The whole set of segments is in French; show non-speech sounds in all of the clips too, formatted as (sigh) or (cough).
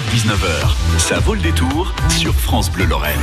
16h-19h, ça vaut le détour sur France Bleu Lorraine.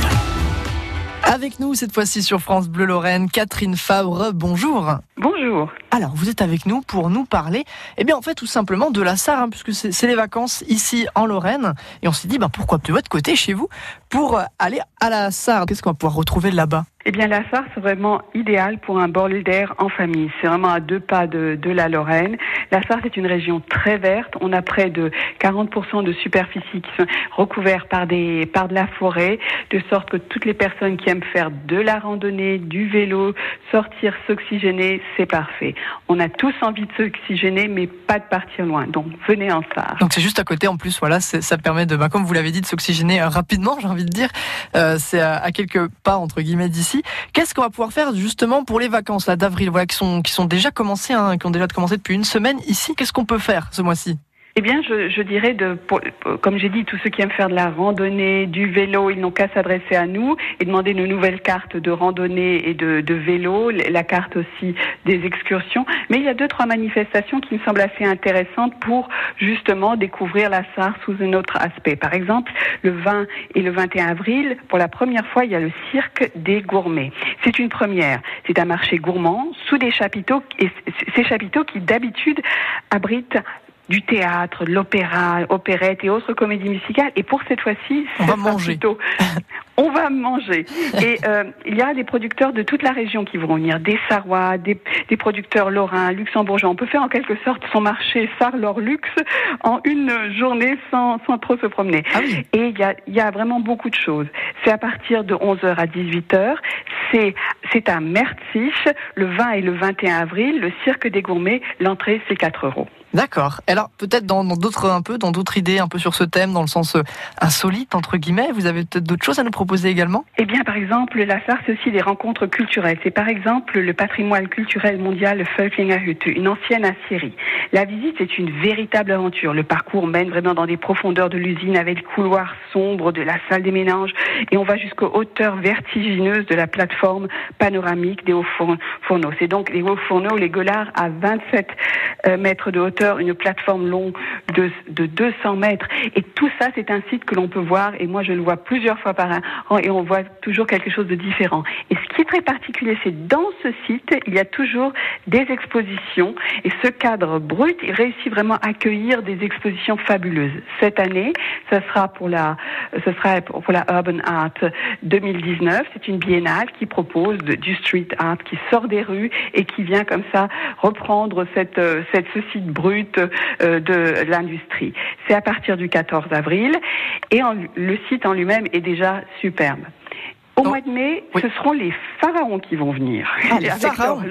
Avec nous cette fois-ci sur France Bleu Lorraine, Catherine Fabre, bonjour. Bonjour. Alors vous êtes avec nous pour nous parler, eh bien en fait tout simplement de la Sarre, hein, puisque c'est les vacances ici en Lorraine, et on s'est dit bah, pourquoi de votre côté chez vous pour aller à la Sarre? Qu'est-ce qu'on va pouvoir retrouver là-bas? Eh bien, la Sarre, c'est vraiment idéal pour un bol d'air en famille. C'est vraiment à deux pas de, la Lorraine. La Sarre, c'est une région très verte. On a près de 40% de superficie qui sont recouvertes par, des, par de la forêt, de sorte que toutes les personnes qui aiment faire de la randonnée, du vélo, sortir, s'oxygéner, c'est parfait. On a tous envie de s'oxygéner, mais pas de partir loin. Donc, venez en Sarre. Donc, c'est juste à côté. En plus, voilà, ça permet de, bah, comme vous l'avez dit, de s'oxygéner euh, rapidement, j'ai envie de dire. Euh, c'est à quelques pas, entre guillemets, d'ici. Qu'est-ce qu'on va pouvoir faire justement pour les vacances d'avril, voilà, qui sont qui sont déjà commencées, hein, qui ont déjà commencé depuis une semaine ici. Qu'est-ce qu'on peut faire ce mois-ci? Eh bien, je, je dirais, de, comme j'ai dit, tous ceux qui aiment faire de la randonnée, du vélo, ils n'ont qu'à s'adresser à nous et demander nos nouvelles cartes de randonnée et de, de, vélo, la carte aussi des excursions. Mais il y a deux, trois manifestations qui me semblent assez intéressantes pour justement découvrir la Sarre sous un autre aspect. Par exemple, le 20 et le 21 avril, pour la première fois, il y a le cirque des gourmets. C'est une première. C'est un marché gourmand sous des chapiteaux, et ces chapiteaux qui d'habitude abritent du théâtre, de l'opéra, opérette et autres comédies musicales. Et pour cette fois-ci, on va manger. Plutôt, (laughs) on va manger. Et euh, il y a des producteurs de toute la région qui vont venir, des Sarrois, des, des producteurs lorrains, luxembourgeois. On peut faire en quelque sorte son marché Sar leur luxe en une journée sans, sans trop se promener. Ah Et il y a, y a vraiment beaucoup de choses. C'est à partir de 11h à 18h. C'est, c'est à Mertzich, le 20 et le 21 avril, le Cirque des Gourmets. L'entrée, c'est 4 euros. D'accord. Alors peut-être dans d'autres un peu, dans d'autres idées un peu sur ce thème, dans le sens euh, insolite entre guillemets, vous avez peut-être d'autres choses à nous proposer également? Eh bien, par exemple, la Sarre, c'est aussi des rencontres culturelles. C'est par exemple le patrimoine culturel mondial Völklingerhütte, une ancienne Assyrie. La visite est une véritable aventure. Le parcours mène vraiment dans des profondeurs de l'usine avec les couloirs sombres de la salle des ménages et on va jusqu'aux hauteurs vertigineuses de la plateforme panoramique des hauts fourneaux. C'est donc les hauts fourneaux, les gueulards à 27 euh, mètres de hauteur une plateforme longue de, de 200 mètres. Et tout ça, c'est un site que l'on peut voir. Et moi, je le vois plusieurs fois par an. Et on voit toujours quelque chose de différent. Et ce qui est très particulier, c'est dans ce site, il y a toujours des expositions. Et ce cadre brut, il réussit vraiment à accueillir des expositions fabuleuses. Cette année, ce sera pour la, ce sera pour la Urban Art 2019. C'est une biennale qui propose du street art, qui sort des rues et qui vient comme ça reprendre cette, cette, ce site brut euh, de l'industrie. C'est à partir du 14 avril et le site en lui-même est déjà superbe. Au mois de mai, ce seront les pharaons qui vont venir. Ah, les (laughs) pharaons.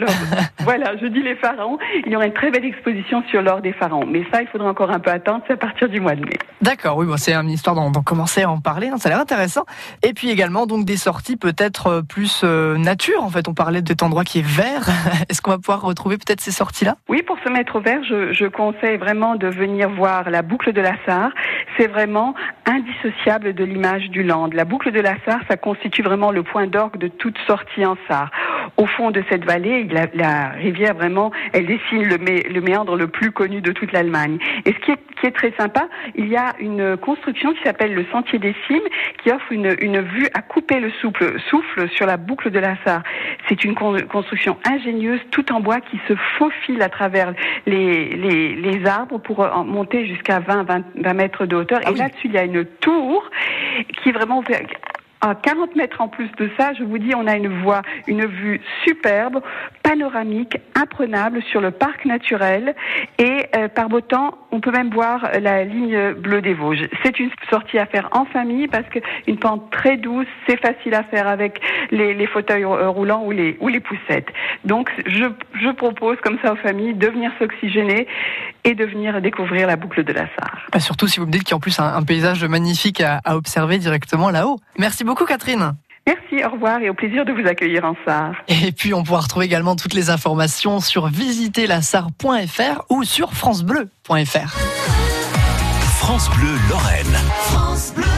voilà, je dis les pharaons. Il y aura une très belle exposition sur l'or des pharaons. Mais ça, il faudra encore un peu attendre. C'est à partir du mois de mai. D'accord, oui, bon, c'est une histoire d'en commencer à en parler. Hein, ça a l'air intéressant. Et puis également, donc des sorties peut-être euh, plus euh, nature. En fait, on parlait de cet endroit qui est vert. (laughs) Est-ce qu'on va pouvoir retrouver peut-être ces sorties-là? Oui, pour se mettre au vert, je, je conseille vraiment de venir voir la boucle de la Sarre. C'est vraiment indissociable de l'image du land. La boucle de la Sarre, ça constitue vraiment le point d'orgue de toute sortie en Sarre. Au fond de cette vallée, la, rivière vraiment, elle dessine le, le, méandre le plus connu de toute l'Allemagne. Et ce qui est, qui est, très sympa, il y a une construction qui s'appelle le Sentier des Cimes, qui offre une, une vue à couper le souffle, souffle sur la boucle de la Sarre. C'est une construction ingénieuse, tout en bois, qui se faufile à travers les, les, les arbres pour monter jusqu'à 20, 20, 20, mètres de hauteur. Ah et là-dessus, il y a une tour qui est vraiment à 40 mètres en plus de ça, je vous dis, on a une voie, une vue superbe, panoramique, imprenable sur le parc naturel et euh, par beau temps, on peut même voir la ligne bleue des Vosges. C'est une sortie à faire en famille parce qu'une pente très douce, c'est facile à faire avec les, les fauteuils euh, roulants ou les, ou les poussettes. Donc, je, je propose comme ça aux familles de venir s'oxygéner et de venir découvrir la boucle de la Sarre. Bah surtout si vous me dites qu'il y a en plus un, un paysage magnifique à, à observer directement là-haut. Merci beaucoup Catherine. Merci, au revoir et au plaisir de vous accueillir en Sarre. Et puis on pourra retrouver également toutes les informations sur visiterlasarre.fr ou sur francebleu.fr. France Bleu Lorraine. France Bleu.